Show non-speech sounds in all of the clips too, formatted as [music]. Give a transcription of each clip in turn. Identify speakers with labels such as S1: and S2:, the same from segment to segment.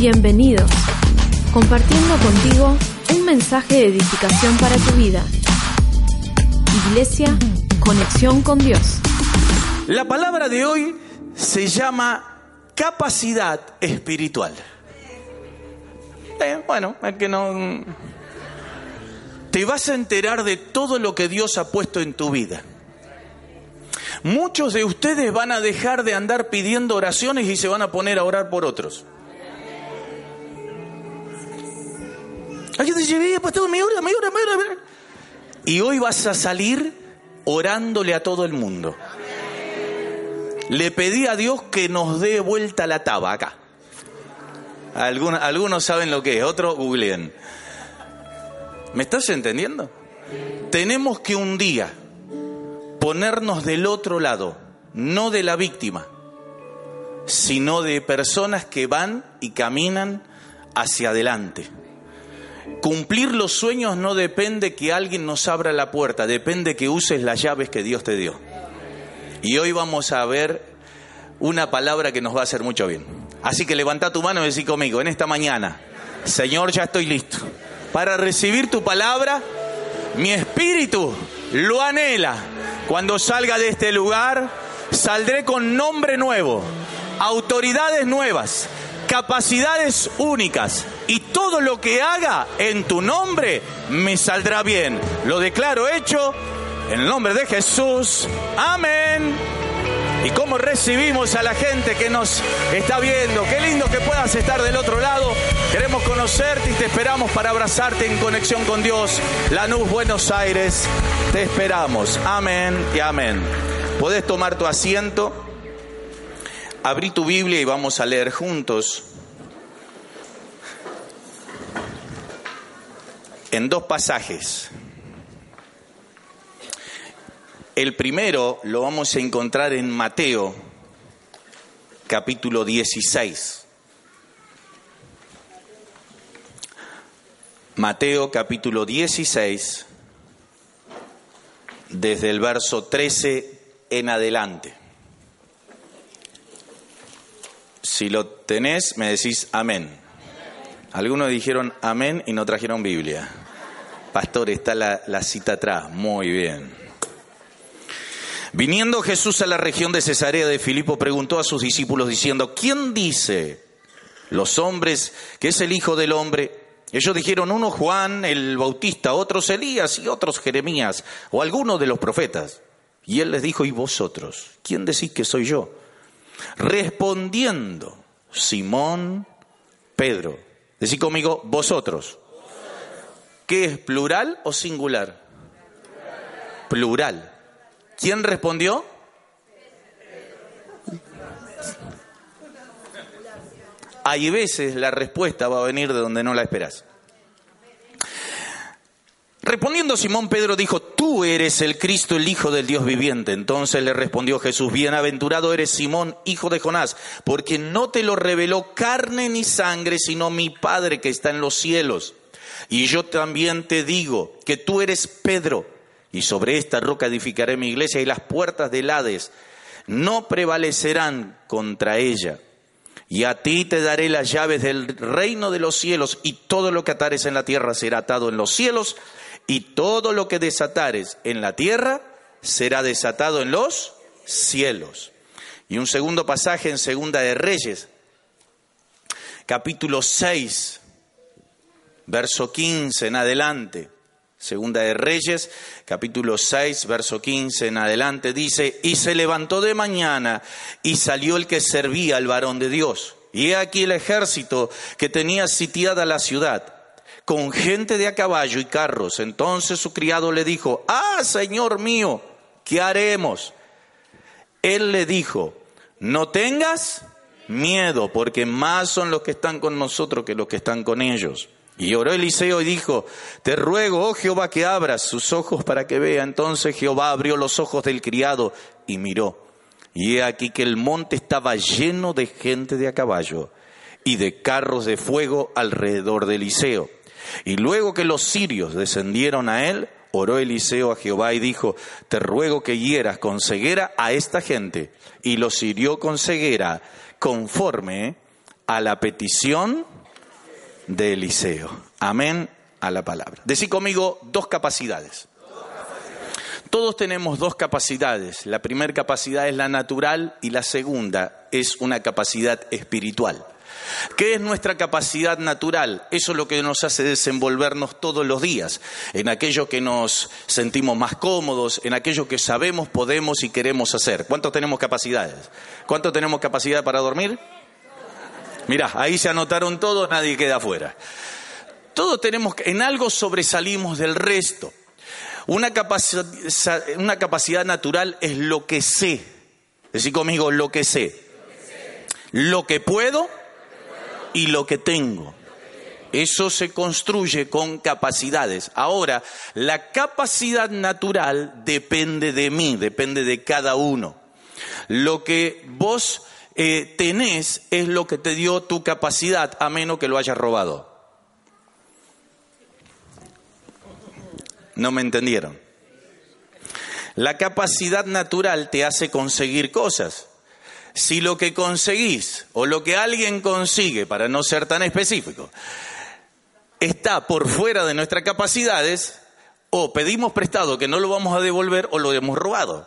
S1: Bienvenidos. Compartiendo contigo un mensaje de edificación para tu vida. Iglesia, conexión con Dios.
S2: La palabra de hoy se llama capacidad espiritual. Eh, bueno, es que no... Te vas a enterar de todo lo que Dios ha puesto en tu vida. Muchos de ustedes van a dejar de andar pidiendo oraciones y se van a poner a orar por otros. Y hoy vas a salir orándole a todo el mundo. Le pedí a Dios que nos dé vuelta la taba acá. Algunos, algunos saben lo que es, otros googleen. ¿Me estás entendiendo? Tenemos que un día ponernos del otro lado, no de la víctima, sino de personas que van y caminan hacia adelante. Cumplir los sueños no depende que alguien nos abra la puerta, depende que uses las llaves que Dios te dio. Y hoy vamos a ver una palabra que nos va a hacer mucho bien. Así que levanta tu mano y decí conmigo, en esta mañana, Señor, ya estoy listo para recibir tu palabra. Mi espíritu lo anhela. Cuando salga de este lugar, saldré con nombre nuevo, autoridades nuevas, capacidades únicas y todo lo que haga en tu nombre me saldrá bien. Lo declaro hecho en el nombre de Jesús. Amén y cómo recibimos a la gente que nos está viendo. Qué lindo que puedas estar del otro lado. Queremos conocerte y te esperamos para abrazarte en conexión con Dios. Lanús, Buenos Aires, te esperamos. Amén y amén. Puedes tomar tu asiento, abrí tu Biblia y vamos a leer juntos. En dos pasajes. El primero lo vamos a encontrar en Mateo, capítulo 16. Mateo capítulo 16, desde el verso 13 en adelante. Si lo tenés, me decís amén. Algunos dijeron amén y no trajeron Biblia. Pastor, está la, la cita atrás. Muy bien. Viniendo Jesús a la región de Cesarea de Filipo, preguntó a sus discípulos diciendo, ¿quién dice los hombres que es el Hijo del Hombre? Ellos dijeron, uno Juan el Bautista, otros Elías y otros Jeremías o alguno de los profetas. Y él les dijo, ¿y vosotros? ¿Quién decís que soy yo? Respondiendo, Simón, Pedro. Decí conmigo, vosotros. ¿Qué es plural o singular? Plural. ¿Quién respondió? Hay veces la respuesta va a venir de donde no la esperas. Respondiendo Simón Pedro dijo, tú eres el Cristo, el Hijo del Dios viviente. Entonces le respondió Jesús, bienaventurado eres Simón, hijo de Jonás, porque no te lo reveló carne ni sangre, sino mi Padre que está en los cielos. Y yo también te digo que tú eres Pedro y sobre esta roca edificaré mi iglesia y las puertas del Hades no prevalecerán contra ella. Y a ti te daré las llaves del reino de los cielos y todo lo que atares en la tierra será atado en los cielos y todo lo que desatares en la tierra será desatado en los cielos. Y un segundo pasaje en Segunda de Reyes, capítulo 6, verso 15 en adelante. Segunda de Reyes, capítulo 6, verso 15 en adelante, dice, y se levantó de mañana y salió el que servía al varón de Dios. Y he aquí el ejército que tenía sitiada la ciudad, con gente de a caballo y carros. Entonces su criado le dijo, ah, Señor mío, ¿qué haremos? Él le dijo, no tengas miedo, porque más son los que están con nosotros que los que están con ellos. Y oró Eliseo y dijo, te ruego, oh Jehová, que abras sus ojos para que vea. Entonces Jehová abrió los ojos del criado y miró. Y he aquí que el monte estaba lleno de gente de a caballo y de carros de fuego alrededor de Eliseo. Y luego que los sirios descendieron a él, oró Eliseo a Jehová y dijo, te ruego que hieras con ceguera a esta gente. Y los hirió con ceguera conforme a la petición de Eliseo. Amén a la palabra. Decí conmigo dos capacidades. Todos tenemos dos capacidades. La primera capacidad es la natural y la segunda es una capacidad espiritual. ¿Qué es nuestra capacidad natural? Eso es lo que nos hace desenvolvernos todos los días, en aquello que nos sentimos más cómodos, en aquello que sabemos, podemos y queremos hacer. ¿Cuántos tenemos capacidades? ¿Cuántos tenemos capacidad para dormir? Mirá, ahí se anotaron todos, nadie queda afuera. Todos tenemos, en algo sobresalimos del resto. Una capacidad, natural es lo que sé. Decir conmigo, lo que sé. Lo que puedo y lo que tengo. Eso se construye con capacidades. Ahora, la capacidad natural depende de mí, depende de cada uno. Lo que vos eh, tenés es lo que te dio tu capacidad, a menos que lo hayas robado. No me entendieron. La capacidad natural te hace conseguir cosas. Si lo que conseguís o lo que alguien consigue, para no ser tan específico, está por fuera de nuestras capacidades, o pedimos prestado que no lo vamos a devolver o lo hemos robado.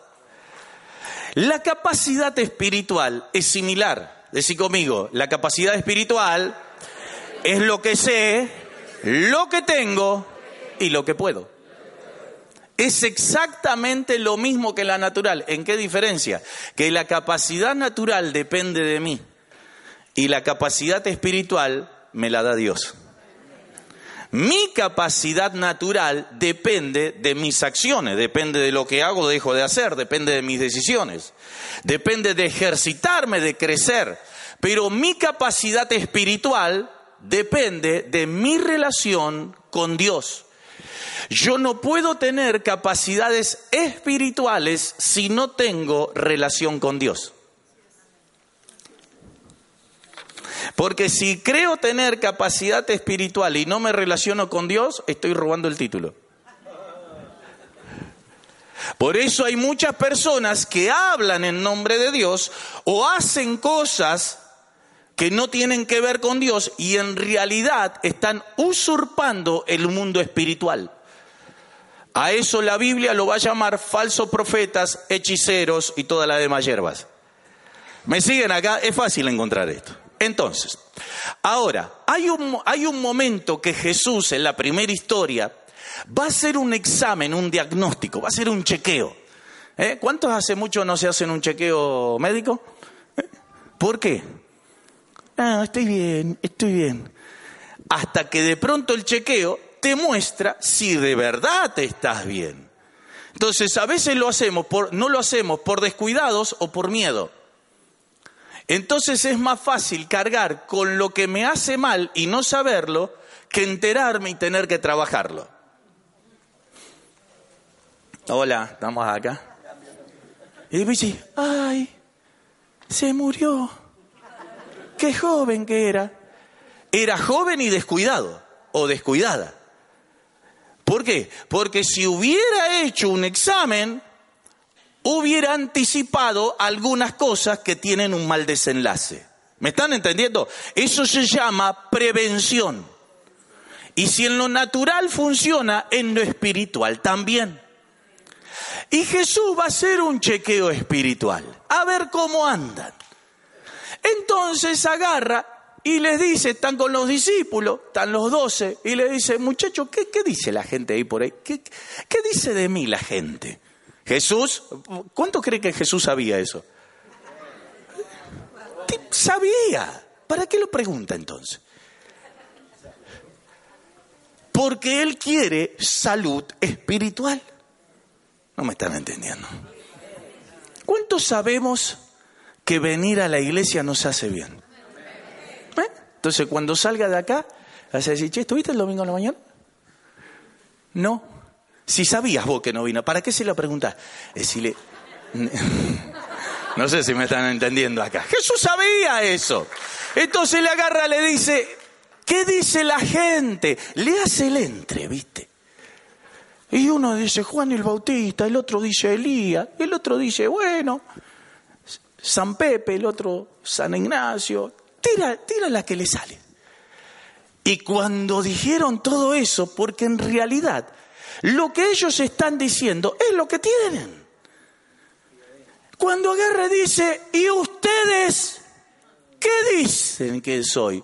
S2: La capacidad espiritual es similar. Decí conmigo, la capacidad espiritual es lo que sé, lo que tengo y lo que puedo. Es exactamente lo mismo que la natural. ¿En qué diferencia? Que la capacidad natural depende de mí y la capacidad espiritual me la da Dios. Mi capacidad natural depende de mis acciones, depende de lo que hago dejo de hacer, depende de mis decisiones, depende de ejercitarme, de crecer. Pero mi capacidad espiritual depende de mi relación con Dios. Yo no puedo tener capacidades espirituales si no tengo relación con Dios. Porque si creo tener capacidad espiritual y no me relaciono con Dios, estoy robando el título. Por eso hay muchas personas que hablan en nombre de Dios o hacen cosas que no tienen que ver con Dios y en realidad están usurpando el mundo espiritual. A eso la Biblia lo va a llamar falsos profetas, hechiceros y toda la demás hierbas. ¿Me siguen acá? Es fácil encontrar esto. Entonces, ahora, hay un, hay un momento que Jesús en la primera historia va a hacer un examen, un diagnóstico, va a hacer un chequeo. ¿Eh? ¿Cuántos hace mucho no se hacen un chequeo médico? ¿Eh? ¿Por qué? Ah, estoy bien, estoy bien. Hasta que de pronto el chequeo te muestra si de verdad te estás bien. Entonces, a veces lo hacemos por, no lo hacemos por descuidados o por miedo. Entonces es más fácil cargar con lo que me hace mal y no saberlo que enterarme y tener que trabajarlo. Hola, estamos acá. Y dice, ay, se murió. Qué joven que era. Era joven y descuidado o descuidada. ¿Por qué? Porque si hubiera hecho un examen, hubiera anticipado algunas cosas que tienen un mal desenlace. ¿Me están entendiendo? Eso se llama prevención. Y si en lo natural funciona, en lo espiritual también. Y Jesús va a hacer un chequeo espiritual, a ver cómo andan. Entonces agarra y les dice, están con los discípulos, están los doce, y le dice, muchachos, ¿qué, dice la gente ahí por ahí? ¿Qué, ¿Qué dice de mí la gente? Jesús, ¿cuánto cree que Jesús sabía eso? Sabía. ¿Para qué lo pregunta entonces? Porque Él quiere salud espiritual. No me están entendiendo. ¿Cuántos sabemos que venir a la iglesia nos hace bien? Entonces, cuando salga de acá, vas a decir, che, ¿estuviste el domingo en la mañana? No. Si sabías vos que no vino, ¿para qué se lo preguntás? Decirle, [laughs] no sé si me están entendiendo acá. Jesús sabía eso. Entonces le agarra, le dice, ¿qué dice la gente? Le hace el entre, ¿viste? Y uno dice Juan el Bautista, el otro dice Elías, el otro dice, bueno, San Pepe, el otro San Ignacio, tira, tira la que le sale. Y cuando dijeron todo eso, porque en realidad lo que ellos están diciendo es lo que tienen. Cuando agarra dice, ¿y ustedes qué dicen que soy?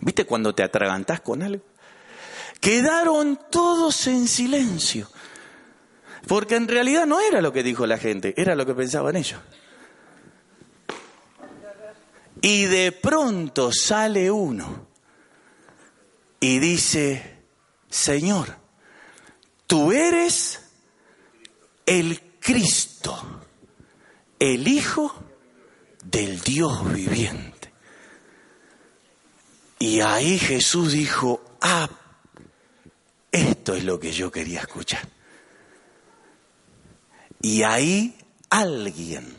S2: ¿Viste cuando te atragantás con algo? Quedaron todos en silencio. Porque en realidad no era lo que dijo la gente, era lo que pensaban ellos. Y de pronto sale uno y dice, Señor, tú eres el Cristo, el Hijo del Dios viviente. Y ahí Jesús dijo, ah, esto es lo que yo quería escuchar. Y ahí alguien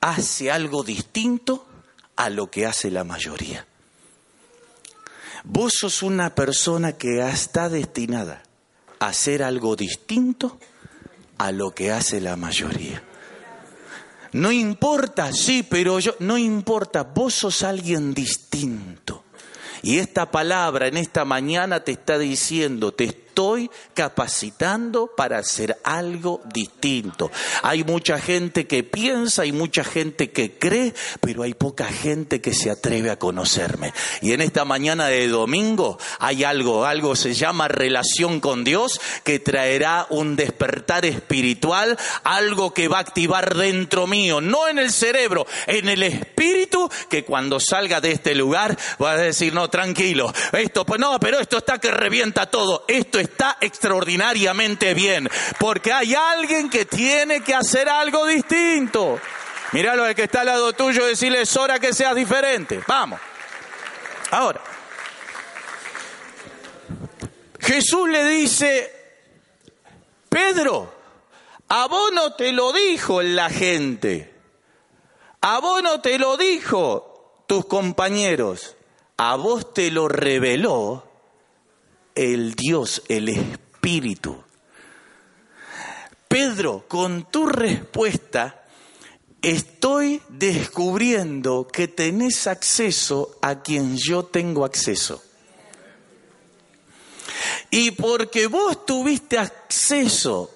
S2: hace algo distinto a lo que hace la mayoría. Vos sos una persona que está destinada a hacer algo distinto a lo que hace la mayoría. No importa, sí, pero yo, no importa, vos sos alguien distinto. Y esta palabra en esta mañana te está diciendo, te estoy capacitando para hacer algo distinto. Hay mucha gente que piensa, hay mucha gente que cree, pero hay poca gente que se atreve a conocerme. Y en esta mañana de domingo hay algo, algo se llama relación con Dios que traerá un despertar espiritual, algo que va a activar dentro mío, no en el cerebro, en el espíritu, que cuando salga de este lugar va a decir, no, tranquilo, esto, pues no, pero esto está que revienta todo, esto está extraordinariamente bien, porque hay alguien que tiene que hacer algo distinto. Míralo al que está al lado tuyo, decirle es hora que seas diferente. Vamos. Ahora, Jesús le dice, Pedro, a vos no te lo dijo la gente, a vos no te lo dijo tus compañeros, a vos te lo reveló el Dios, el Espíritu. Pedro, con tu respuesta, estoy descubriendo que tenés acceso a quien yo tengo acceso. Y porque vos tuviste acceso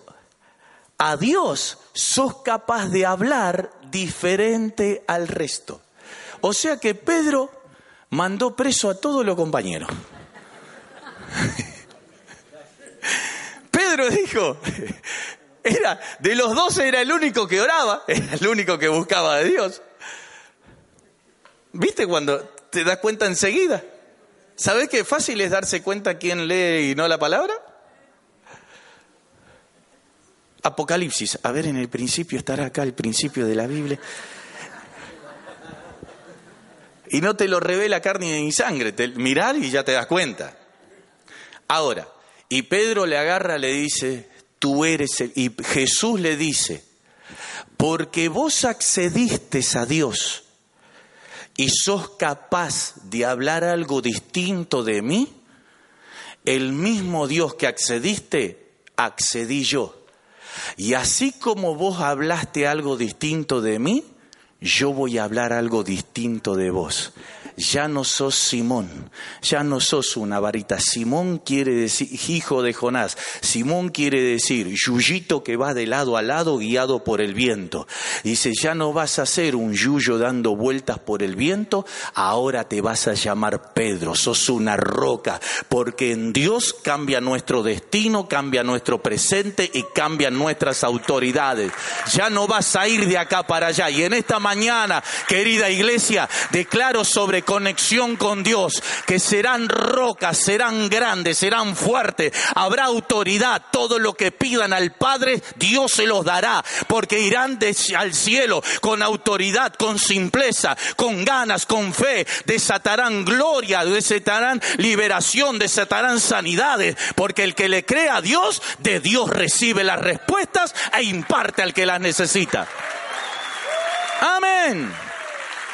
S2: a Dios, sos capaz de hablar diferente al resto. O sea que Pedro mandó preso a todos los compañeros. [laughs] Pedro dijo, era, de los doce era el único que oraba, era el único que buscaba a Dios. ¿Viste cuando te das cuenta enseguida? ¿Sabes qué fácil es darse cuenta quién lee y no la palabra? Apocalipsis, a ver, en el principio estará acá el principio de la Biblia. Y no te lo revela carne ni sangre, mirar y ya te das cuenta. Ahora, y Pedro le agarra, le dice, tú eres el... Y Jesús le dice, porque vos accediste a Dios y sos capaz de hablar algo distinto de mí, el mismo Dios que accediste, accedí yo. Y así como vos hablaste algo distinto de mí, yo voy a hablar algo distinto de vos ya no sos Simón, ya no sos una varita. Simón quiere decir hijo de Jonás. Simón quiere decir yuyito que va de lado a lado guiado por el viento. Dice, ya no vas a ser un yuyo dando vueltas por el viento, ahora te vas a llamar Pedro, sos una roca, porque en Dios cambia nuestro destino, cambia nuestro presente y cambian nuestras autoridades. Ya no vas a ir de acá para allá. Y en esta mañana, querida iglesia, declaro sobre conexión con Dios, que serán rocas, serán grandes, serán fuertes, habrá autoridad, todo lo que pidan al Padre, Dios se los dará, porque irán al cielo con autoridad, con simpleza, con ganas, con fe, desatarán gloria, desatarán liberación, desatarán sanidades, porque el que le cree a Dios, de Dios recibe las respuestas e imparte al que las necesita. Amén.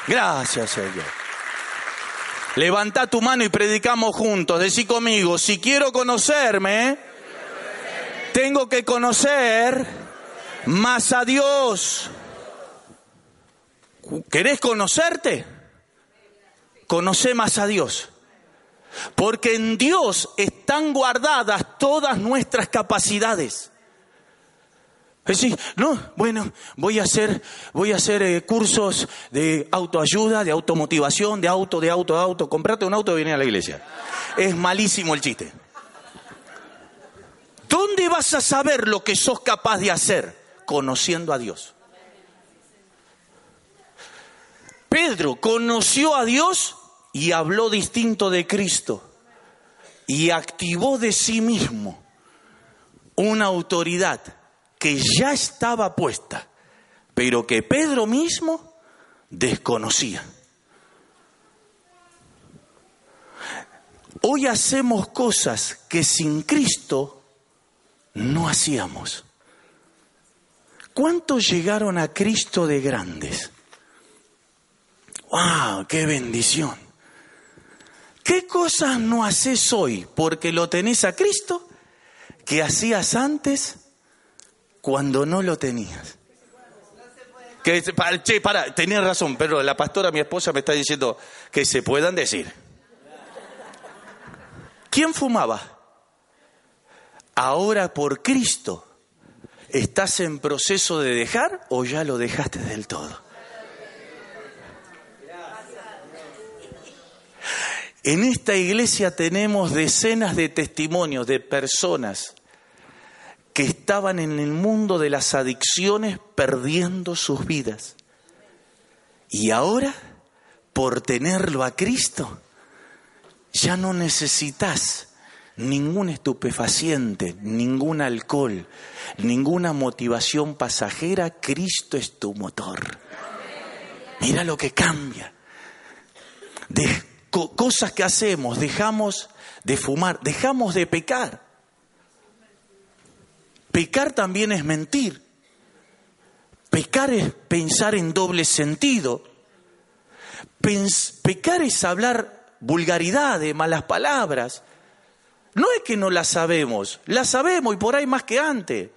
S2: Gracias, Señor. Levanta tu mano y predicamos juntos. Decí conmigo, si quiero conocerme, tengo que conocer más a Dios. ¿Querés conocerte? Conoce más a Dios. Porque en Dios están guardadas todas nuestras capacidades. Es decir, no, bueno, voy a hacer, voy a hacer eh, cursos de autoayuda, de automotivación, de auto, de auto, de auto. Comprate un auto y viene a la iglesia. Es malísimo el chiste. ¿Dónde vas a saber lo que sos capaz de hacer? Conociendo a Dios. Pedro conoció a Dios y habló distinto de Cristo y activó de sí mismo una autoridad que ya estaba puesta, pero que Pedro mismo desconocía. Hoy hacemos cosas que sin Cristo no hacíamos. ¿Cuántos llegaron a Cristo de grandes? ¡Wow! ¡Qué bendición! ¿Qué cosas no haces hoy porque lo tenés a Cristo que hacías antes cuando no lo tenías? Que, che, para, tenías razón, pero la pastora, mi esposa, me está diciendo que se puedan decir. ¿Quién fumaba? Ahora por Cristo, ¿estás en proceso de dejar o ya lo dejaste del todo? En esta iglesia tenemos decenas de testimonios de personas que estaban en el mundo de las adicciones perdiendo sus vidas. Y ahora, por tenerlo a Cristo, ya no necesitas ningún estupefaciente, ningún alcohol, ninguna motivación pasajera. Cristo es tu motor. Mira lo que cambia. De cosas que hacemos, dejamos de fumar, dejamos de pecar. Pecar también es mentir. Pecar es pensar en doble sentido. pecar es hablar vulgaridades, malas palabras. No es que no las sabemos, las sabemos y por ahí más que antes.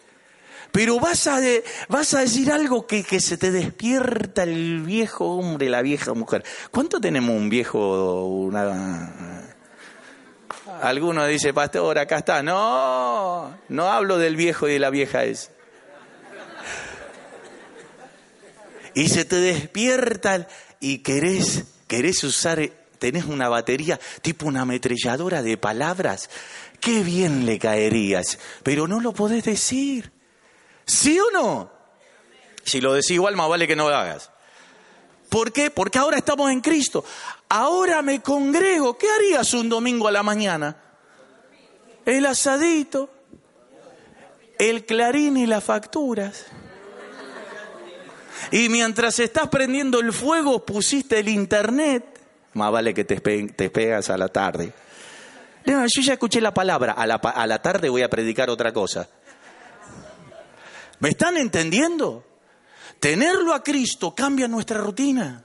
S2: Pero vas a, decir algo que, que, se te despierta el viejo hombre, la vieja mujer. ¿Cuánto tenemos un viejo, una... Alguno dice, pastor, acá está. No, no hablo del viejo y de la vieja es. Y se te despierta y querés, querés usar, tenés una batería tipo una ametralladora de palabras. Qué bien le caerías, pero no lo podés decir. ¿Sí o no? Si lo decís igual, más vale que no lo hagas. ¿Por qué? Porque ahora estamos en Cristo. Ahora me congrego. ¿Qué harías un domingo a la mañana? El asadito, el clarín y las facturas. Y mientras estás prendiendo el fuego, pusiste el internet. Más vale que te, pegas a la tarde. yo ya escuché la palabra. A la, a la tarde voy a predicar otra cosa. ¿Me están entendiendo? Tenerlo a Cristo cambia nuestra rutina,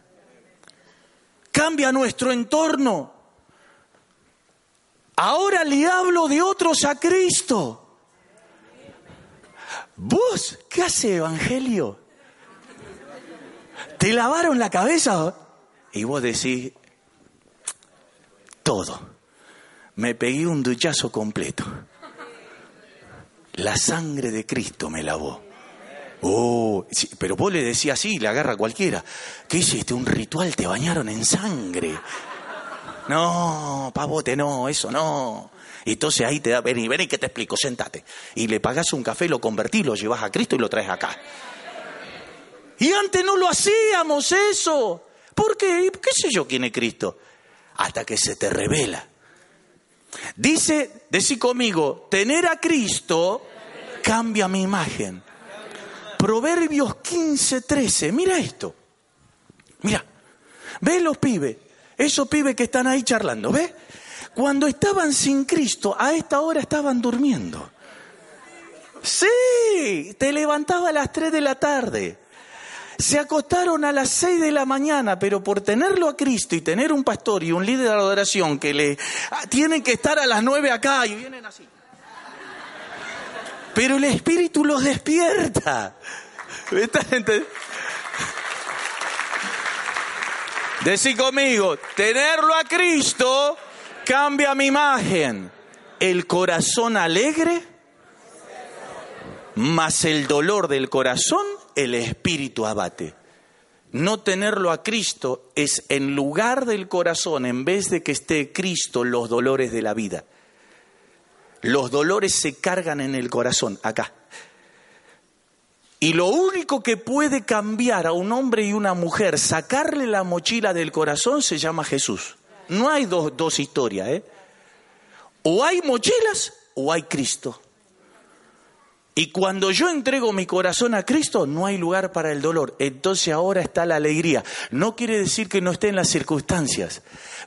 S2: cambia nuestro entorno. Ahora le hablo de otros a Cristo. ¿Vos qué hace Evangelio? ¿Te lavaron la cabeza? Y vos decís, todo. Me pegué un duchazo completo. La sangre de Cristo me lavó. Oh, pero vos le decías así, le agarra cualquiera. ¿Qué hiciste? Un ritual, te bañaron en sangre. No, pavote, no, eso no. Entonces ahí te da, ven y ven y que te explico, sentate. Y le pagás un café, lo convertís, lo llevas a Cristo y lo traes acá. Y antes no lo hacíamos eso. ¿Por qué? ¿Qué sé yo quién es Cristo? Hasta que se te revela. Dice, decí conmigo, tener a Cristo cambia mi imagen. Proverbios 15, 13. Mira esto. Mira. ¿Ves los pibes? Esos pibes que están ahí charlando. ¿Ves? Cuando estaban sin Cristo, a esta hora estaban durmiendo. Sí, te levantaba a las 3 de la tarde. Se acostaron a las 6 de la mañana, pero por tenerlo a Cristo y tener un pastor y un líder de adoración que le ah, tienen que estar a las 9 acá y vienen así. Pero el Espíritu los despierta. Decí conmigo, tenerlo a Cristo cambia mi imagen. El corazón alegre, más el dolor del corazón, el espíritu abate. No tenerlo a Cristo es en lugar del corazón, en vez de que esté Cristo, los dolores de la vida. Los dolores se cargan en el corazón, acá. Y lo único que puede cambiar a un hombre y una mujer, sacarle la mochila del corazón, se llama Jesús. No hay dos, dos historias, ¿eh? O hay mochilas o hay Cristo. Y cuando yo entrego mi corazón a Cristo, no hay lugar para el dolor. Entonces ahora está la alegría. No quiere decir que no esté en las circunstancias,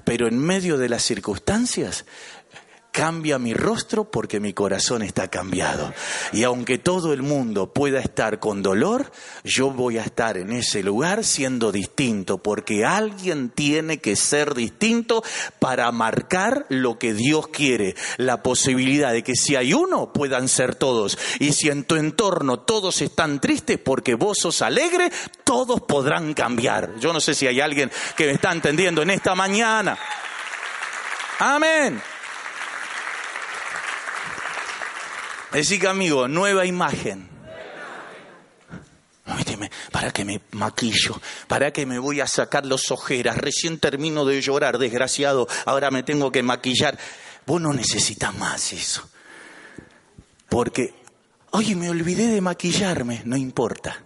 S2: pero en medio de las circunstancias cambia mi rostro porque mi corazón está cambiado. Y aunque todo el mundo pueda estar con dolor, yo voy a estar en ese lugar siendo distinto, porque alguien tiene que ser distinto para marcar lo que Dios quiere. La posibilidad de que si hay uno, puedan ser todos. Y si en tu entorno todos están tristes porque vos sos alegre, todos podrán cambiar. Yo no sé si hay alguien que me está entendiendo en esta mañana. Amén. Decí amigo, nueva imagen. ¿Para que me maquillo? ¿Para que me voy a sacar los ojeras? Recién termino de llorar, desgraciado. Ahora me tengo que maquillar. Vos no necesitas más eso. Porque, oye, me olvidé de maquillarme. No importa.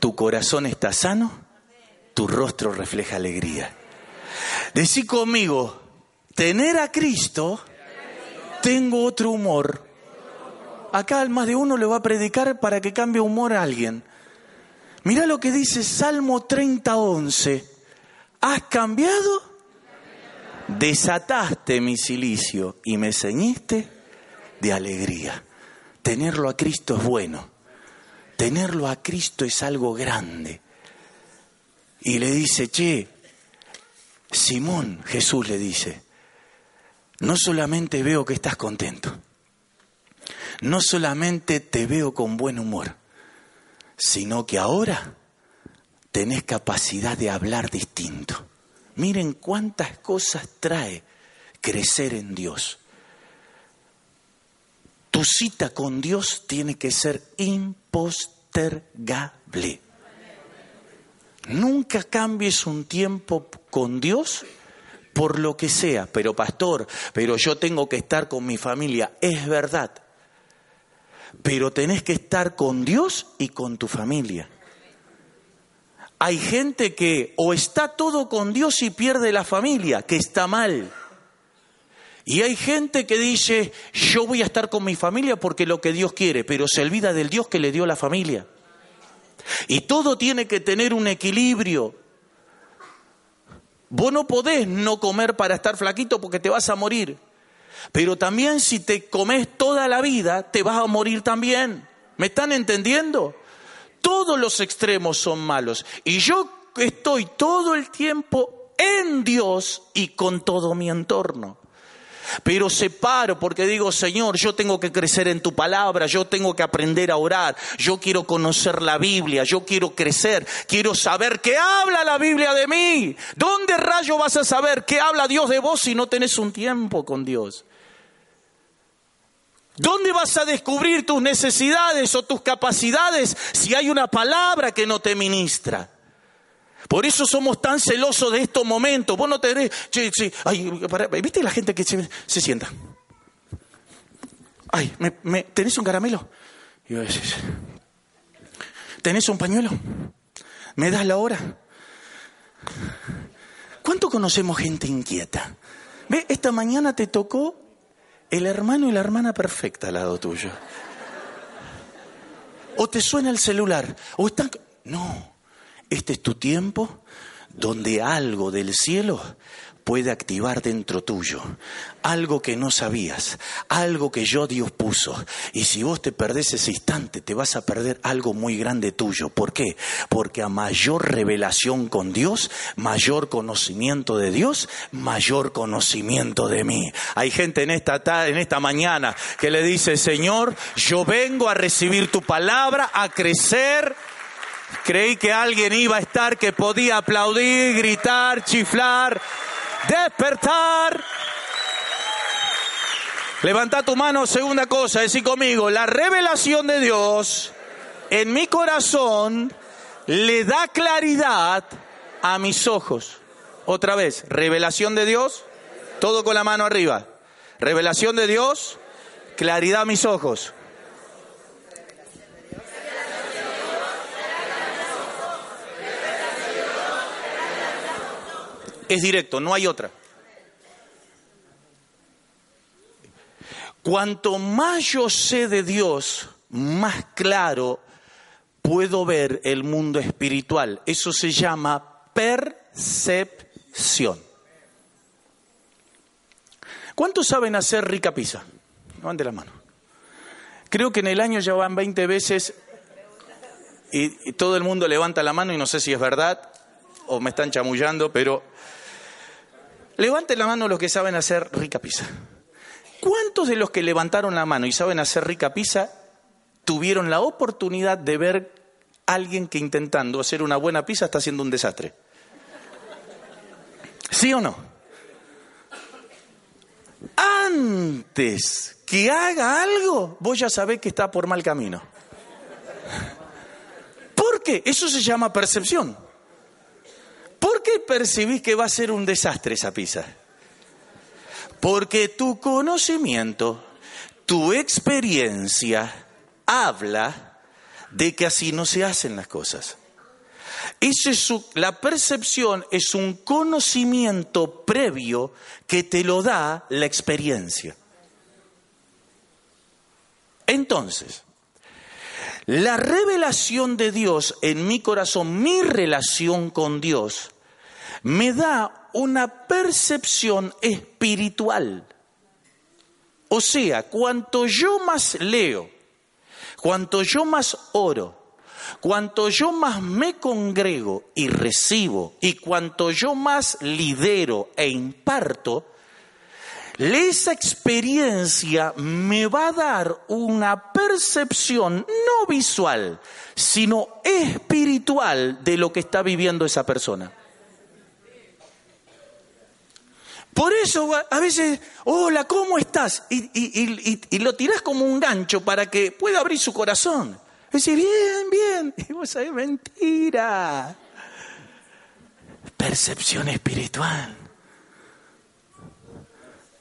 S2: Tu corazón está sano, tu rostro refleja alegría. Decí conmigo, tener a Cristo tengo otro humor. Acá más de uno le va a predicar para que cambie humor a alguien. Mira lo que dice Salmo 30, 11. ¿Has cambiado? Desataste mi silicio y me ceñiste de alegría. Tenerlo a Cristo es bueno. Tenerlo a Cristo es algo grande. Y le dice, che, Simón, Jesús le dice, no solamente veo que estás contento, no solamente te veo con buen humor, sino que ahora tenés capacidad de hablar distinto. Miren cuántas cosas trae crecer en Dios. Tu cita con Dios tiene que ser impostergable. Nunca cambies un tiempo con Dios por lo que sea, pero pastor, pero yo tengo que estar con mi familia, es verdad, pero tenés que estar con Dios y con tu familia. Hay gente que o está todo con Dios y pierde la familia, que está mal. Y hay gente que dice, yo voy a estar con mi familia porque lo que Dios quiere, pero se olvida del Dios que le dio la familia. Y todo tiene que tener un equilibrio. Vos no podés no comer para estar flaquito porque te vas a morir. Pero también si te comes toda la vida, te vas a morir también. ¿Me están entendiendo? Todos los extremos son malos. Y yo estoy todo el tiempo en Dios y con todo mi entorno. Pero separo porque digo, Señor, yo tengo que crecer en tu palabra, yo tengo que aprender a orar, yo quiero conocer la Biblia, yo quiero crecer, quiero saber qué habla la Biblia de mí. ¿Dónde rayo vas a saber qué habla Dios de vos si no tenés un tiempo con Dios? ¿Dónde vas a descubrir tus necesidades o tus capacidades si hay una palabra que no te ministra? Por eso somos tan celosos de estos momentos. Vos no tenés... ¿Viste la gente que se, sienta? Ay, ¿me, tenés un caramelo? Y yo ¿tenés un pañuelo? ¿Me das la hora? ¿Cuánto conocemos gente inquieta? ¿Ve? Esta mañana te tocó el hermano y la hermana perfecta al lado tuyo. O te suena el celular, o están... No, este es tu tiempo donde algo del cielo puede activar dentro tuyo algo que no sabías, algo que yo Dios puso. Y si vos te perdés ese instante, te vas a perder algo muy grande tuyo. ¿Por qué? Porque a mayor revelación con Dios, mayor conocimiento de Dios, mayor conocimiento de mí. Hay gente en esta, en esta mañana que le dice, Señor, yo vengo a recibir tu palabra, a crecer Creí que alguien iba a estar que podía aplaudir, gritar, chiflar, despertar. Levanta tu mano, segunda cosa, decir conmigo, la revelación de Dios en mi corazón le da claridad a mis ojos. Otra vez, revelación de Dios, todo con la mano arriba. Revelación de Dios, claridad a mis ojos. Es directo, no hay otra. Cuanto más yo sé de Dios, más claro puedo ver el mundo espiritual. Eso se llama percepción. ¿Cuántos saben hacer rica pizza? Levante la mano. Creo que en el año ya van 20 veces y, y todo el mundo levanta la mano y no sé si es verdad o me están chamullando, pero Levanten la mano los que saben hacer rica pizza. ¿Cuántos de los que levantaron la mano y saben hacer rica pizza tuvieron la oportunidad de ver a alguien que intentando hacer una buena pizza está haciendo un desastre? ¿Sí o no? Antes que haga algo, vos ya sabés que está por mal camino. ¿Por qué? Eso se llama percepción. ¿Por qué percibís que va a ser un desastre esa pizza? Porque tu conocimiento, tu experiencia habla de que así no se hacen las cosas. la percepción es un conocimiento previo que te lo da la experiencia. Entonces, la revelación de Dios en mi corazón, mi relación con Dios, me da una percepción espiritual. O sea, cuanto yo más leo, cuanto yo más oro, cuanto yo más me congrego y recibo, y cuanto yo más lidero e imparto, esa experiencia me va a dar una percepción no visual, sino espiritual de lo que está viviendo esa persona. Por eso a veces, hola, ¿cómo estás? Y, lo tirás como un gancho para que pueda abrir su corazón. Y decir, bien, bien. [laughs] Y vos sabés, mentira. Percepción espiritual.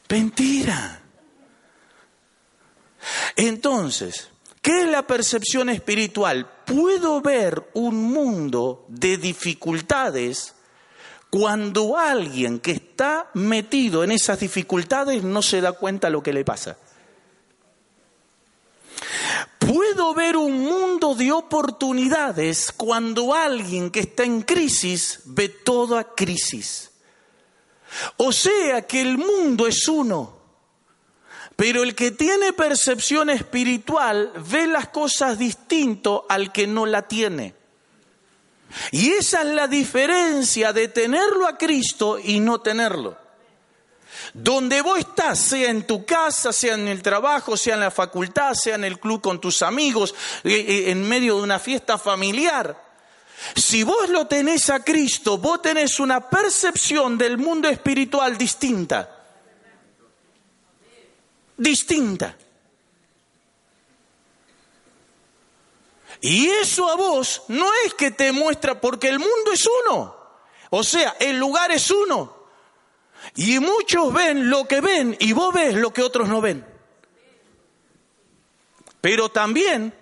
S2: Mentira. Entonces, ¿qué es la percepción espiritual? Puedo ver un mundo de dificultades cuando alguien que está metido en esas dificultades no se da cuenta lo que le pasa. Puedo ver un mundo de oportunidades cuando alguien que está en crisis ve toda crisis. O sea que el mundo es uno, pero el que tiene percepción espiritual ve las cosas distinto al que no la tiene. Y esa es la diferencia de tenerlo a Cristo y no tenerlo. Donde vos estás, sea en tu casa, sea en el trabajo, sea en la facultad, sea en el club con tus amigos, eh, eh, en medio de una fiesta familiar, si vos lo tenés a Cristo, vos tenés una percepción del mundo espiritual distinta. Distinta. Y eso a vos no es que te muestra, porque el mundo es uno. O sea, el lugar es uno. Y muchos ven lo que ven y vos ves lo que otros no ven. Pero también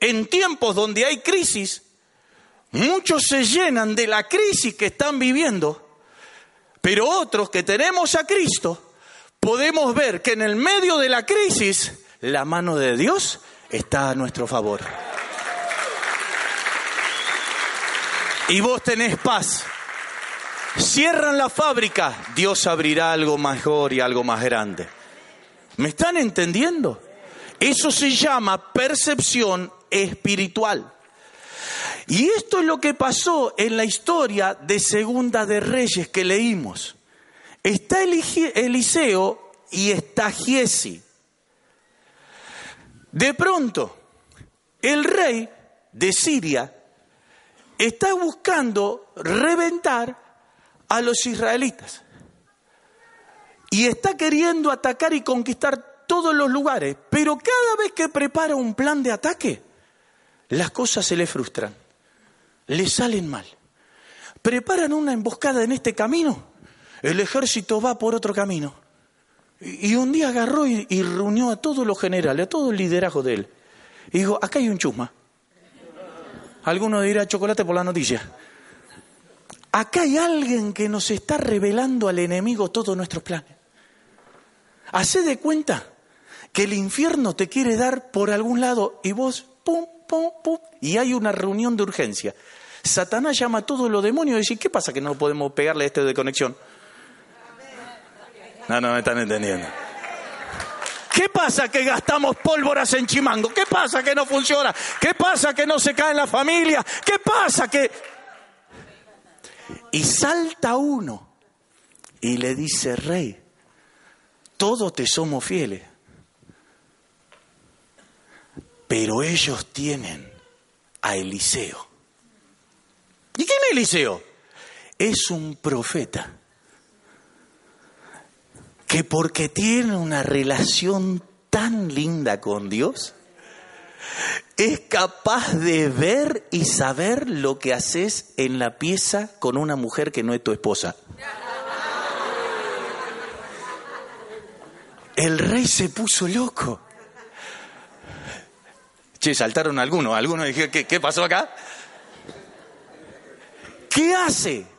S2: en tiempos donde hay crisis, Muchos se llenan de la crisis que están viviendo, pero otros que tenemos a Cristo, podemos ver que en el medio de la crisis la mano de Dios está a nuestro favor. Y vos tenés paz. Cierran la fábrica, Dios abrirá algo mejor y algo más grande. ¿Me están entendiendo? Eso se llama percepción espiritual. Y esto es lo que pasó en la historia de Segunda de Reyes que leímos. Está Eliseo y está Giesi. De pronto, el rey de Siria está buscando reventar a los israelitas. Y está queriendo atacar y conquistar todos los lugares. Pero cada vez que prepara un plan de ataque, las cosas se le frustran, le salen mal. Preparan una emboscada en este camino, el ejército va por otro camino. Y un día agarró y, reunió a todos los generales, a todo el liderazgo de él. Y dijo, acá hay un chusma. Alguno dirá chocolate por la noticia. Acá hay alguien que nos está revelando al enemigo todos nuestros planes. Hacé de cuenta que el infierno te quiere dar por algún lado y vos, pum, pum, pum, y hay una reunión de urgencia. Satanás llama a todos los demonios y dice, ¿qué pasa que no podemos pegarle a este de conexión? No, no me están entendiendo. ¿Qué pasa que gastamos pólvoras en Chimango? ¿Qué pasa que no funciona? ¿Qué pasa que no se cae en la familia? ¿Qué pasa que... Y salta uno y le dice, rey, todos te somos fieles, pero ellos tienen a Eliseo. ¿Y quién es Eliseo? Es un profeta que porque tiene una relación tan linda con Dios, es capaz de ver y saber lo que haces en la pieza con una mujer que no es tu esposa. El rey se puso loco. Che, saltaron algunos. Algunos dijeron, ¿qué, ¿qué pasó acá? ¿Qué hace?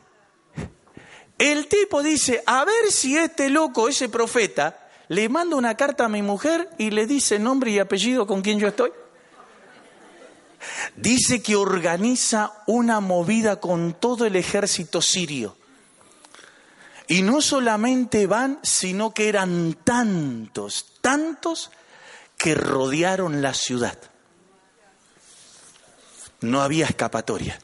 S2: El tipo dice, a ver si este loco, ese profeta, le manda una carta a mi mujer y le dice nombre y apellido con quien yo estoy. Dice que organiza una movida con todo el ejército sirio. Y no solamente van, sino que eran tantos, tantos que rodearon la ciudad. No había escapatoria.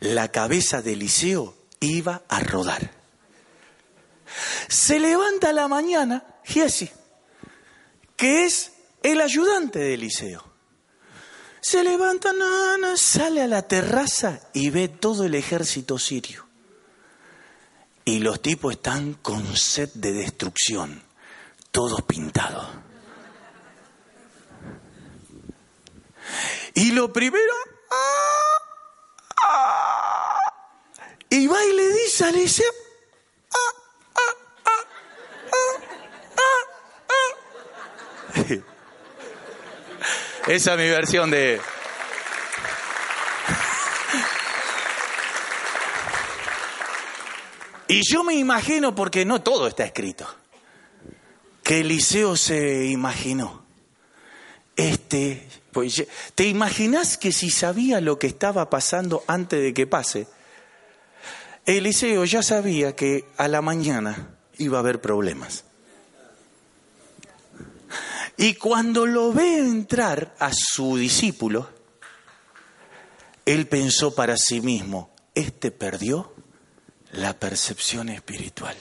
S2: La cabeza de Eliseo iba a rodar. Se levanta la mañana Giesi, que es el ayudante de Eliseo. Se levanta, sale a la terraza y ve todo el ejército sirio. Y los tipos están con sed de destrucción, todos pintados. Y lo primero, ¡ah! ¡ah! Y va y le dice a ah, ah, ah, [laughs] Esa es mi versión de... Y yo me imagino, porque no todo está escrito, que Eliseo se imaginó. Este, pues, ¿te imaginas que si sabía lo que estaba pasando antes de que pase, Eliseo ya sabía que a la mañana iba a haber problemas. Y cuando lo ve entrar a su discípulo, él pensó para sí mismo, este perdió la percepción espiritual.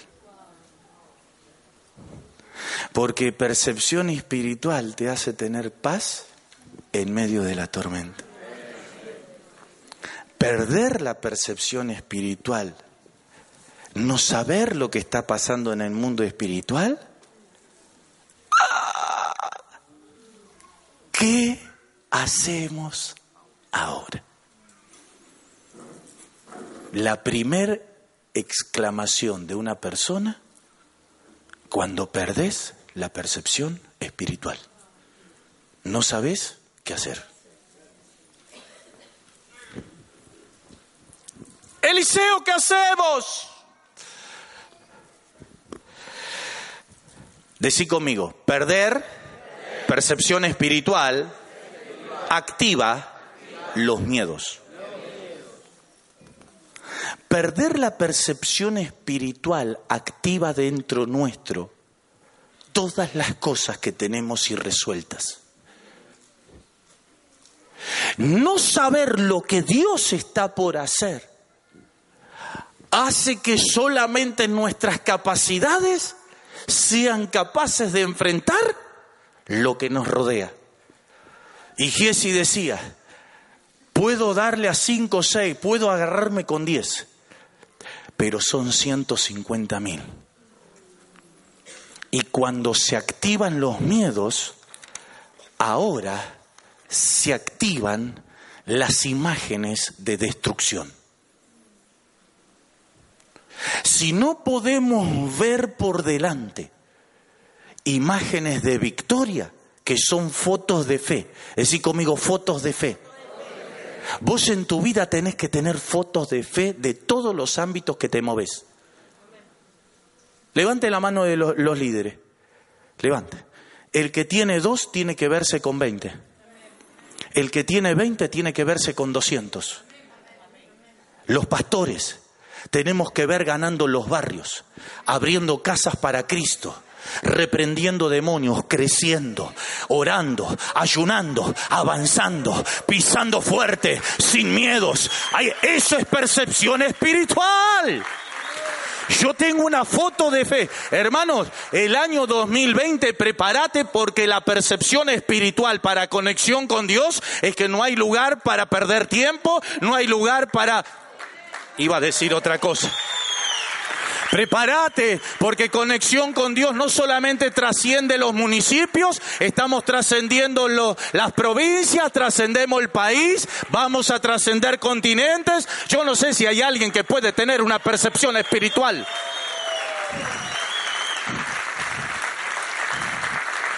S2: Porque percepción espiritual te hace tener paz en medio de la tormenta perder la percepción espiritual, no saber lo que está pasando en el mundo espiritual, ¿qué hacemos ahora? La primer exclamación de una persona cuando perdés la percepción espiritual. No sabes qué hacer. Eliseo, ¿qué hacemos? Decí conmigo, perder percepción espiritual activa los miedos. Perder la percepción espiritual activa dentro nuestro todas las cosas que tenemos irresueltas. No saber lo que Dios está por hacer hace que solamente nuestras capacidades sean capaces de enfrentar lo que nos rodea. Y Giesi decía, Puedo darle a cinco o seis, puedo agarrarme con diez, pero son 150 mil. Y cuando se activan los miedos, ahora se activan las imágenes de destrucción. Si no podemos ver por delante imágenes de victoria, que son fotos de fe, decir, conmigo, fotos de fe. Vos en tu vida tenés que tener fotos de fe de todos los ámbitos que te moves. Levante la mano de los, los líderes. Levante. El que tiene dos tiene que verse con veinte. El que tiene veinte tiene que verse con doscientos. Los pastores tenemos que ver ganando los barrios, abriendo casas para Cristo, reprendiendo demonios, creciendo, orando, ayunando, avanzando, pisando fuerte, sin miedos. eso es percepción espiritual. Yo tengo una foto de fe. Hermanos, el año 2020 prepárate porque la percepción espiritual para conexión con Dios es que no hay lugar para perder tiempo, no hay lugar para... Iba a decir otra cosa. Prepárate, porque conexión con Dios no solamente trasciende los municipios, estamos trascendiendo las provincias, trascendemos el país, vamos a trascender continentes. Yo no sé si hay alguien que puede tener una percepción espiritual.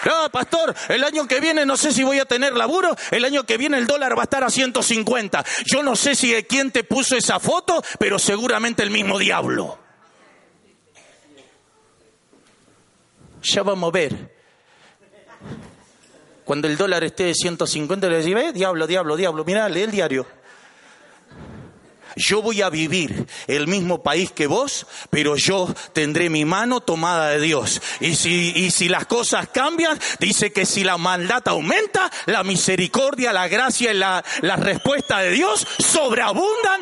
S2: No, pastor, el año que viene no sé si voy a tener laburo, el año que viene el dólar va a estar a 150. Yo no sé si quién te puso esa foto, pero seguramente el mismo diablo. ya vamos a ver. Cuando el dólar esté de 150, le decís, diablo, diablo, diablo, mira, lee el diario. Yo voy a vivir el mismo país que vos, pero yo tendré mi mano tomada de Dios. Y si, y si las cosas cambian, dice que si la maldad aumenta, la misericordia, la gracia y la, la respuesta de Dios sobreabundan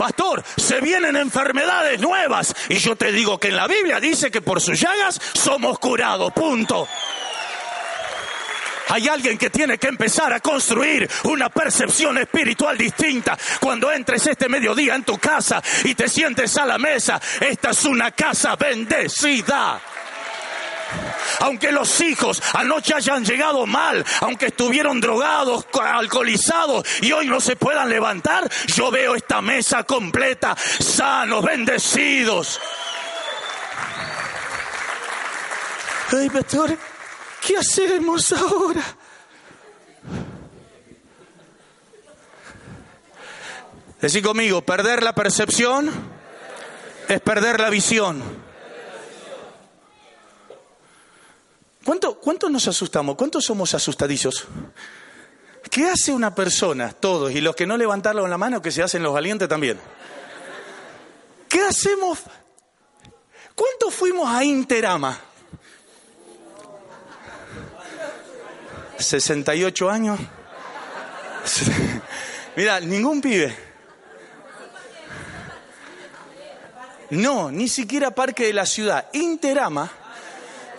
S2: pastor, se vienen enfermedades nuevas. Y yo te digo que en la Biblia dice que por sus llagas somos curados, punto. Hay alguien que tiene que empezar a construir una percepción espiritual distinta. Cuando entres este mediodía en tu casa y te sientes a la mesa, esta es una casa bendecida. Aunque los hijos anoche hayan llegado mal, aunque estuvieron drogados, alcoholizados y hoy no se puedan levantar, yo veo esta mesa completa, sanos, bendecidos. Ay, pastor, ¿qué hacemos ahora? Decí conmigo, perder la percepción es perder la visión. ¿Cuánto, nos asustamos? ¿Cuántos somos asustadizos? ¿Qué hace una persona? Todos, y los que no levantaron la mano, que se hacen los valientes también. ¿Qué hacemos? ¿Cuántos fuimos a Interama? 68 años. Mira, ningún pibe. No, ni siquiera Parque de la Ciudad. Interama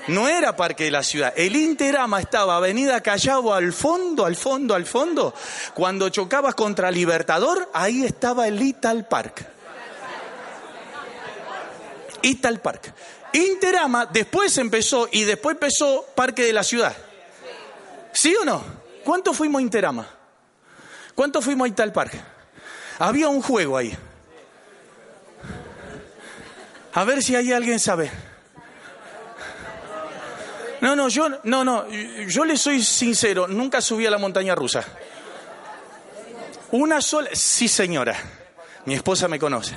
S2: no era Parque de la Ciudad. El Interama estaba Avenida Callao al fondo, al fondo, al fondo. Cuando chocabas contra Libertador, ahí estaba el Ital Park. Ital Park. Interama después empezó y después empezó Parque de la Ciudad. ¿Sí o no? ¿Cuánto fuimos a Interama? ¿Cuánto fuimos a Ital Park? Había un juego ahí. A ver si hay alguien sabe. No, no, yo, no, no, yo le soy sincero, nunca subí a la montaña rusa. Una sola, sí señora, mi esposa me conoce.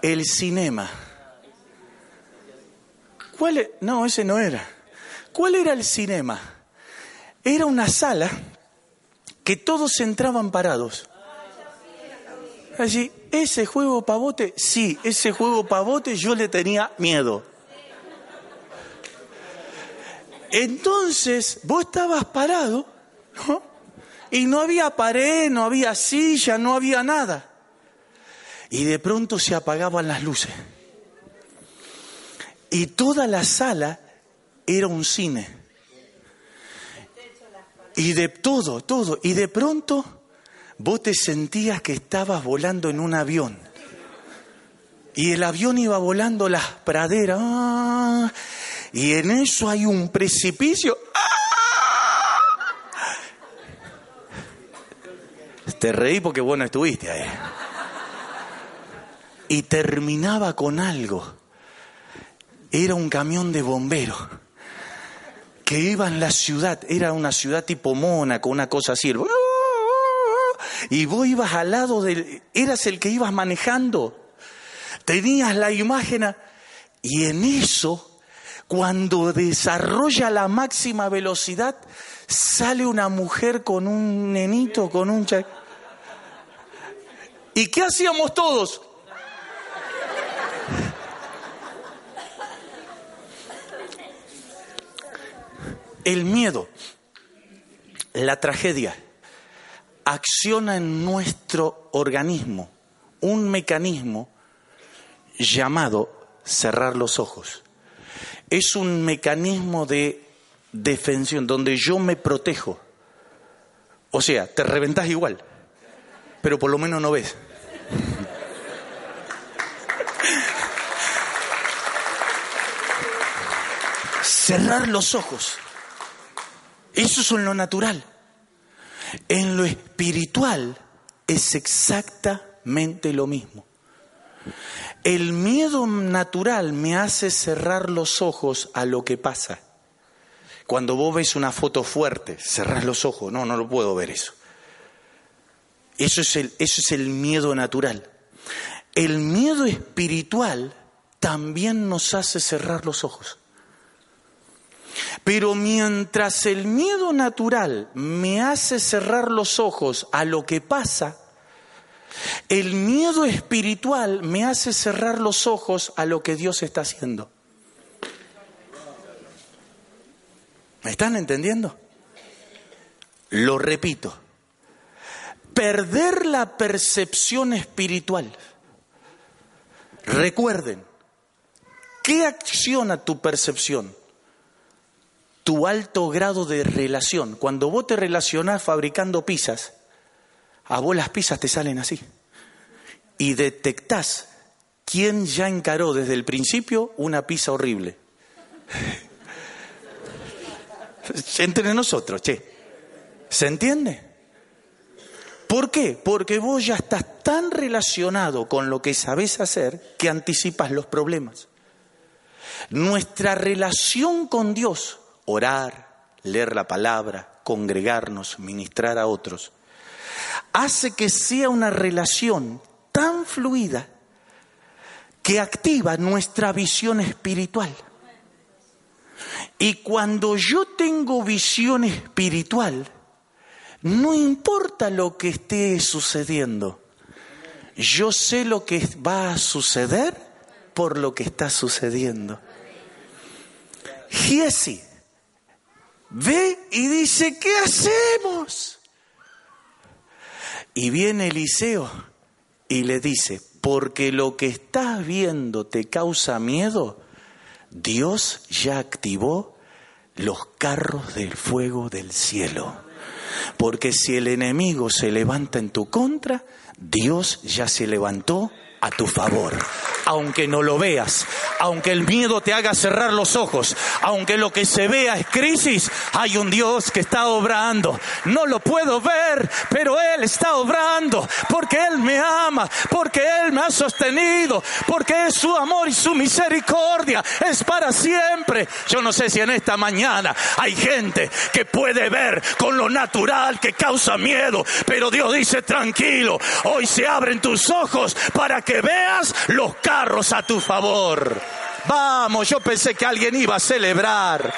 S2: El cinema. ¿Cuál No, ese no era. ¿Cuál era el cinema? Era una sala que todos entraban parados. Allí, ese juego pavote, sí, ese juego pavote yo le tenía miedo. Entonces vos estabas parado, ¿no? Y no había pared, no había silla, no había nada. Y de pronto se apagaban las luces. Y toda la sala era un cine. Y de todo, todo. Y de pronto vos te sentías que estabas volando en un avión. Y el avión iba volando las praderas. ¡ah! Y en eso hay un precipicio. ¡ah! Te reí porque vos no estuviste ahí. Y terminaba con algo. Era un camión de bomberos que iba en la ciudad. Era una ciudad tipo Mónaco, una cosa así. Y vos ibas al lado del... Eras el que ibas manejando. Tenías la imagen. Y en eso, cuando desarrolla la máxima velocidad, sale una mujer con un nenito, con un... ¿Y qué hacíamos todos? El miedo, la tragedia, acciona en nuestro organismo un mecanismo llamado cerrar los ojos. Es un mecanismo de defensión donde yo me protejo. O sea, te reventás igual, pero por lo menos no ves. [laughs] Cerrar los ojos. Eso es en lo natural. En lo espiritual es exactamente lo mismo. El miedo natural me hace cerrar los ojos a lo que pasa. Cuando vos ves una foto fuerte, cerrás los ojos. No, no lo puedo ver eso. Eso es el, eso es el miedo natural. El miedo espiritual también nos hace cerrar los ojos. Pero mientras el miedo natural me hace cerrar los ojos a lo que pasa, el miedo espiritual me hace cerrar los ojos a lo que Dios está haciendo. ¿Me están entendiendo? Lo repito. Perder la percepción espiritual. Recuerden, ¿qué acciona tu percepción? Tu alto grado de relación. Cuando vos te relacionás fabricando pizzas, a vos las pizzas te salen así. Y detectás quién ya encaró desde el principio una pizza horrible. [laughs] Entre nosotros, che. ¿Se entiende? ¿Por qué? Porque vos ya estás tan relacionado con lo que sabés hacer que anticipas los problemas. Nuestra relación con Dios orar, leer la palabra, congregarnos, ministrar a otros, hace que sea una relación tan fluida que activa nuestra visión espiritual. Y cuando yo tengo visión espiritual, no importa lo que esté sucediendo, yo sé lo que va a suceder por lo que está sucediendo. Ve y dice, ¿qué hacemos? Y viene Eliseo y le dice, porque lo que estás viendo te causa miedo, Dios ya activó los carros del fuego del cielo. Porque si el enemigo se levanta en tu contra, Dios ya se levantó a tu favor. Aunque no lo veas, aunque el miedo te haga cerrar los ojos, aunque lo que se vea es crisis, hay un Dios que está obrando. No lo puedo ver, pero Él está obrando, porque Él me ama, porque Él me ha sostenido, porque es su amor y su misericordia es para siempre. Yo no sé si en esta mañana hay gente que puede ver con lo natural que causa miedo, pero Dios dice tranquilo, hoy se abren tus ojos para que veas los carros a tu favor. Vamos, yo pensé que alguien iba a celebrar.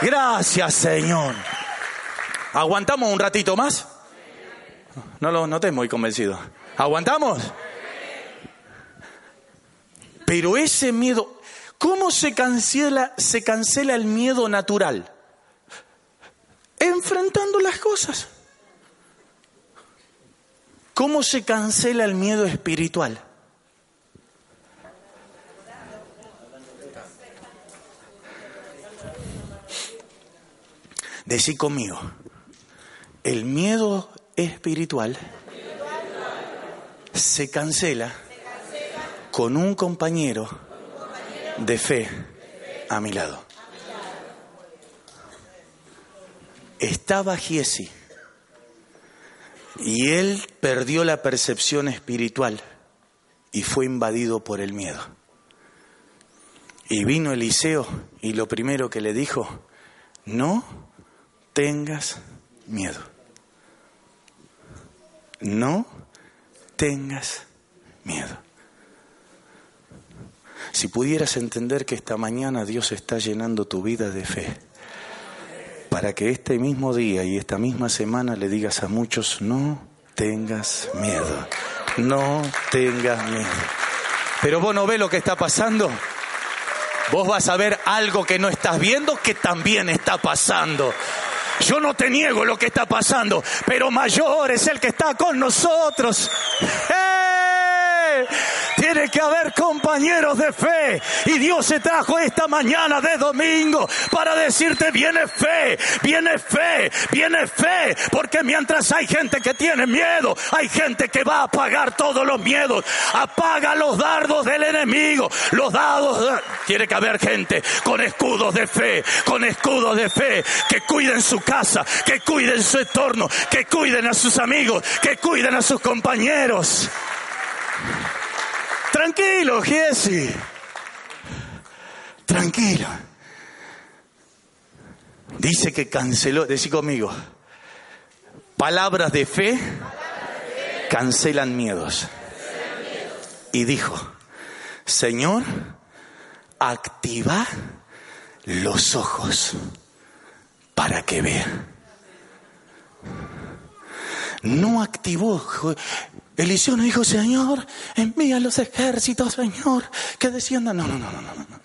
S2: Gracias, Señor. ¿Aguantamos un ratito más? No lo noté muy convencido. ¿Aguantamos? Pero ese miedo, ¿cómo se cancela, se cancela el miedo natural? Enfrentando las cosas. ¿Cómo se cancela el miedo espiritual? Decí conmigo, el miedo espiritual se cancela con un compañero de fe a mi lado. Estaba Giesi y él perdió la percepción espiritual y fue invadido por el miedo. Y vino Eliseo y lo primero que le dijo, no tengas miedo. No tengas miedo. Si pudieras entender que esta mañana Dios está llenando tu vida de fe, para que este mismo día y esta misma semana le digas a muchos, no tengas miedo, no tengas miedo. Pero vos no ves lo que está pasando. Vos vas a ver algo que no estás viendo que también está pasando. Yo no te niego lo que está pasando, pero mayor es el que está con nosotros. Tiene que haber compañeros de fe. Y Dios se trajo esta mañana de domingo para decirte, viene fe, viene fe, viene fe. Porque mientras hay gente que tiene miedo, hay gente que va a apagar todos los miedos. Apaga los dardos del enemigo. Los dados. Tiene que haber gente con escudos de fe, con escudos de fe, que cuiden su casa, que cuiden su entorno, que cuiden a sus amigos, que cuiden a sus compañeros. Tranquilo, Jesse. Tranquilo. Dice que canceló, decí conmigo, palabras de fe cancelan miedos. Y dijo, Señor, activa los ojos para que vea. No activó, Eliseo no dijo, Señor, envía los ejércitos, Señor, que desciendan. No, no, no, no, no.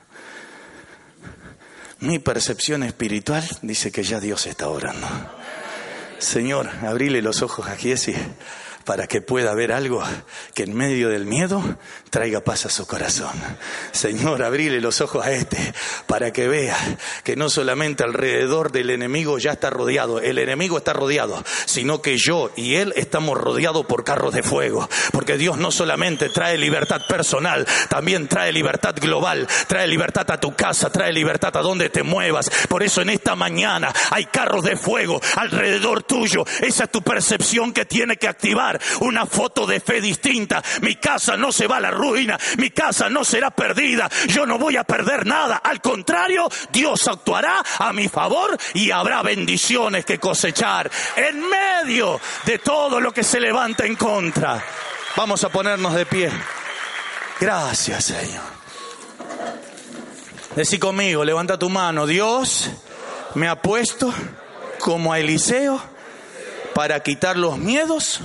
S2: Mi percepción espiritual dice que ya Dios está orando. Señor, abrile los ojos a Giesi para que pueda ver algo que en medio del miedo traiga paz a su corazón. Señor, abrile los ojos a este para que vea que no solamente alrededor del enemigo ya está rodeado, el enemigo está rodeado, sino que yo y él estamos rodeados por carros de fuego, porque Dios no solamente trae libertad personal, también trae libertad global, trae libertad a tu casa, trae libertad a donde te muevas. Por eso en esta mañana hay carros de fuego alrededor tuyo. Esa es tu percepción que tiene que activar una foto de fe distinta. Mi casa no se va a la ruina, mi casa no será perdida, yo no voy a perder nada. Al contrario, Dios actuará a mi favor y habrá bendiciones que cosechar en medio de todo lo que se levanta en contra. Vamos a ponernos de pie. Gracias, Señor. Decí conmigo, levanta tu mano. Dios me ha puesto como a Eliseo para quitar los miedos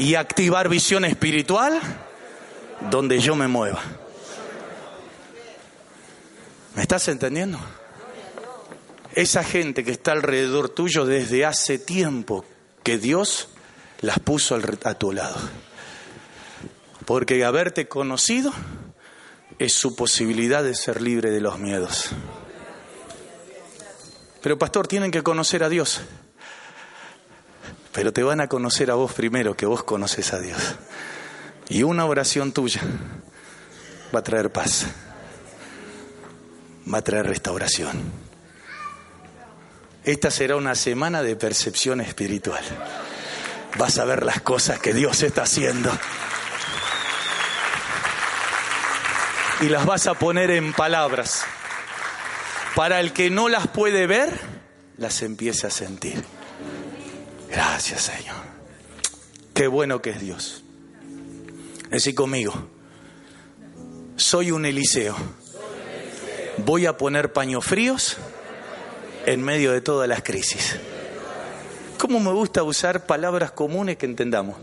S2: y activar visión espiritual donde yo me mueva. ¿Me estás entendiendo? Esa gente que está alrededor tuyo desde hace tiempo que Dios las puso a tu lado. Porque haberte conocido es su posibilidad de ser libre de los miedos. Pero pastor, tienen que conocer a Dios. Pero te van a conocer a vos primero, que vos conoces a Dios. Y una oración tuya va a traer paz, va a traer restauración. Esta será una semana de percepción espiritual. Vas a ver las cosas que Dios está haciendo. Y las vas a poner en palabras. Para el que no las puede ver, las empieza a sentir. Gracias, Señor. Qué bueno que es Dios. Decí conmigo, soy un Eliseo. Voy a poner paños fríos en medio de todas las crisis. ¿Cómo me gusta usar palabras comunes que entendamos?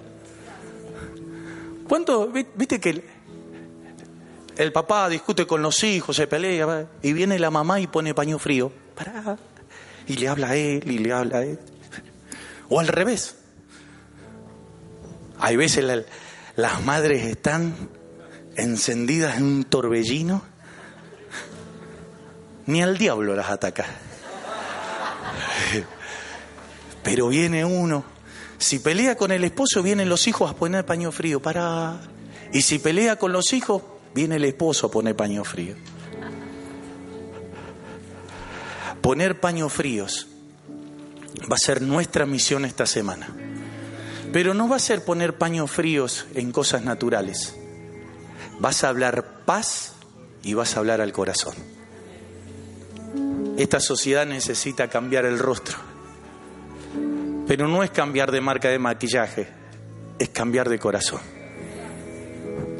S2: ¿Cuánto, viste que el, papá discute con los hijos, se pelea, y viene la mamá y pone paño frío? Para, y le habla a él, y le habla a él. O al revés. Hay veces las madres están encendidas en un torbellino, ni al diablo las ataca. [laughs] Pero viene uno, si pelea con el esposo, vienen los hijos a poner paño frío, para. Y si pelea con los hijos, viene el esposo a poner paño frío. Poner paños fríos va a ser nuestra misión esta semana. Pero no va a ser poner paños fríos en cosas naturales. Vas a hablar paz y vas a hablar al corazón. Esta sociedad necesita cambiar el rostro. Pero no es cambiar de marca de maquillaje, es cambiar de corazón.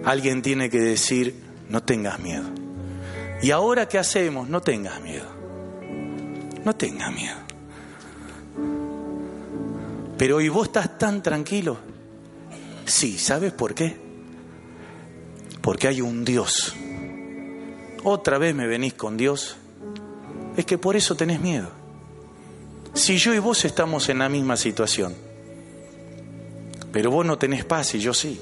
S2: Alguien tiene que decir, no tengas miedo. Y ahora qué hacemos, no tengas miedo. No tengas miedo. Pero hoy vos estás tan tranquilo. Sí, ¿sabes por qué? Porque hay un Dios. Otra vez me venís con Dios. Es que por eso tenés miedo. Si yo y vos estamos en la misma situación, pero vos no tenés paz y yo sí.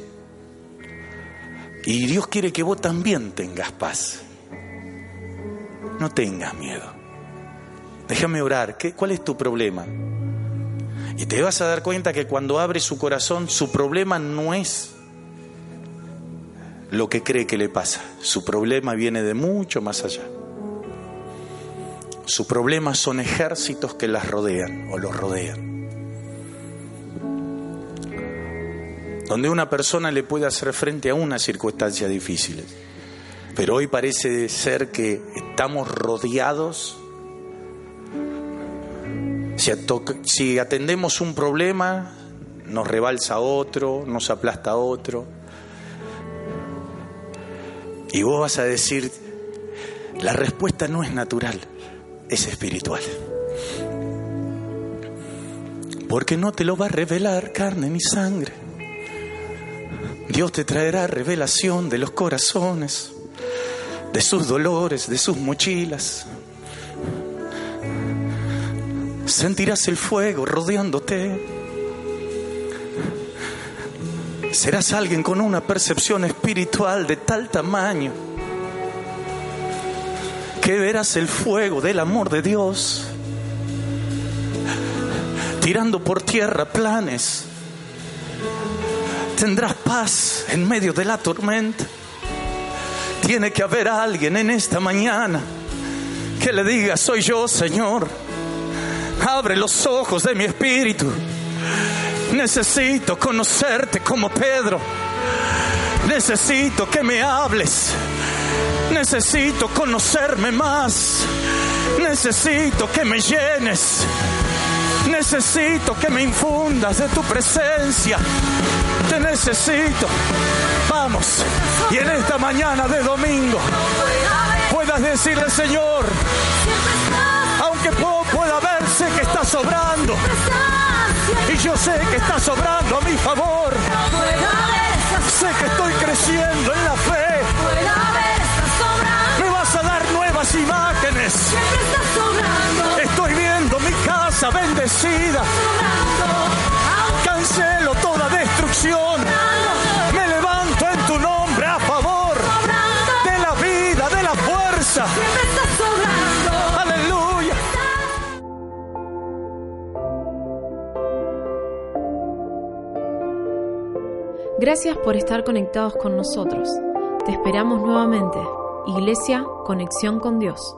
S2: Y Dios quiere que vos también tengas paz. No tengas miedo. Déjame orar. ¿Qué, ¿Cuál es tu problema? Y te vas a dar cuenta que cuando abre su corazón, su problema no es lo que cree que le pasa. Su problema viene de mucho más allá. Su problema son ejércitos que las rodean o los rodean. Donde una persona le puede hacer frente a una circunstancia difícil. Pero hoy parece ser que estamos rodeados si, atendemos un problema, nos rebalsa otro, nos aplasta otro. Y vos vas a decir, la respuesta no es natural, es espiritual. Porque no te lo va a revelar carne ni sangre. Dios te traerá revelación de los corazones, de sus dolores, de sus mochilas. Sentirás el fuego rodeándote. Serás alguien con una percepción espiritual de tal tamaño que verás el fuego del amor de Dios tirando por tierra planes. Tendrás paz en medio de la tormenta. Tiene que haber alguien en esta mañana que le diga, soy yo, Señor. Abre los ojos de mi espíritu. Necesito conocerte como Pedro. Necesito que me hables. Necesito conocerme más. Necesito que me llenes. Necesito que me infundas de tu presencia. Te necesito. Vamos. Y en esta mañana de domingo puedas decirle, Señor, aunque pueda verse que está sobrando, y yo sé que está sobrando a mi favor, sé que estoy creciendo en la fe, me vas a dar nuevas imágenes, estoy viendo mi casa bendecida, cancelo toda destrucción,
S1: Gracias por estar conectados con nosotros. Te esperamos nuevamente. Iglesia, conexión con Dios.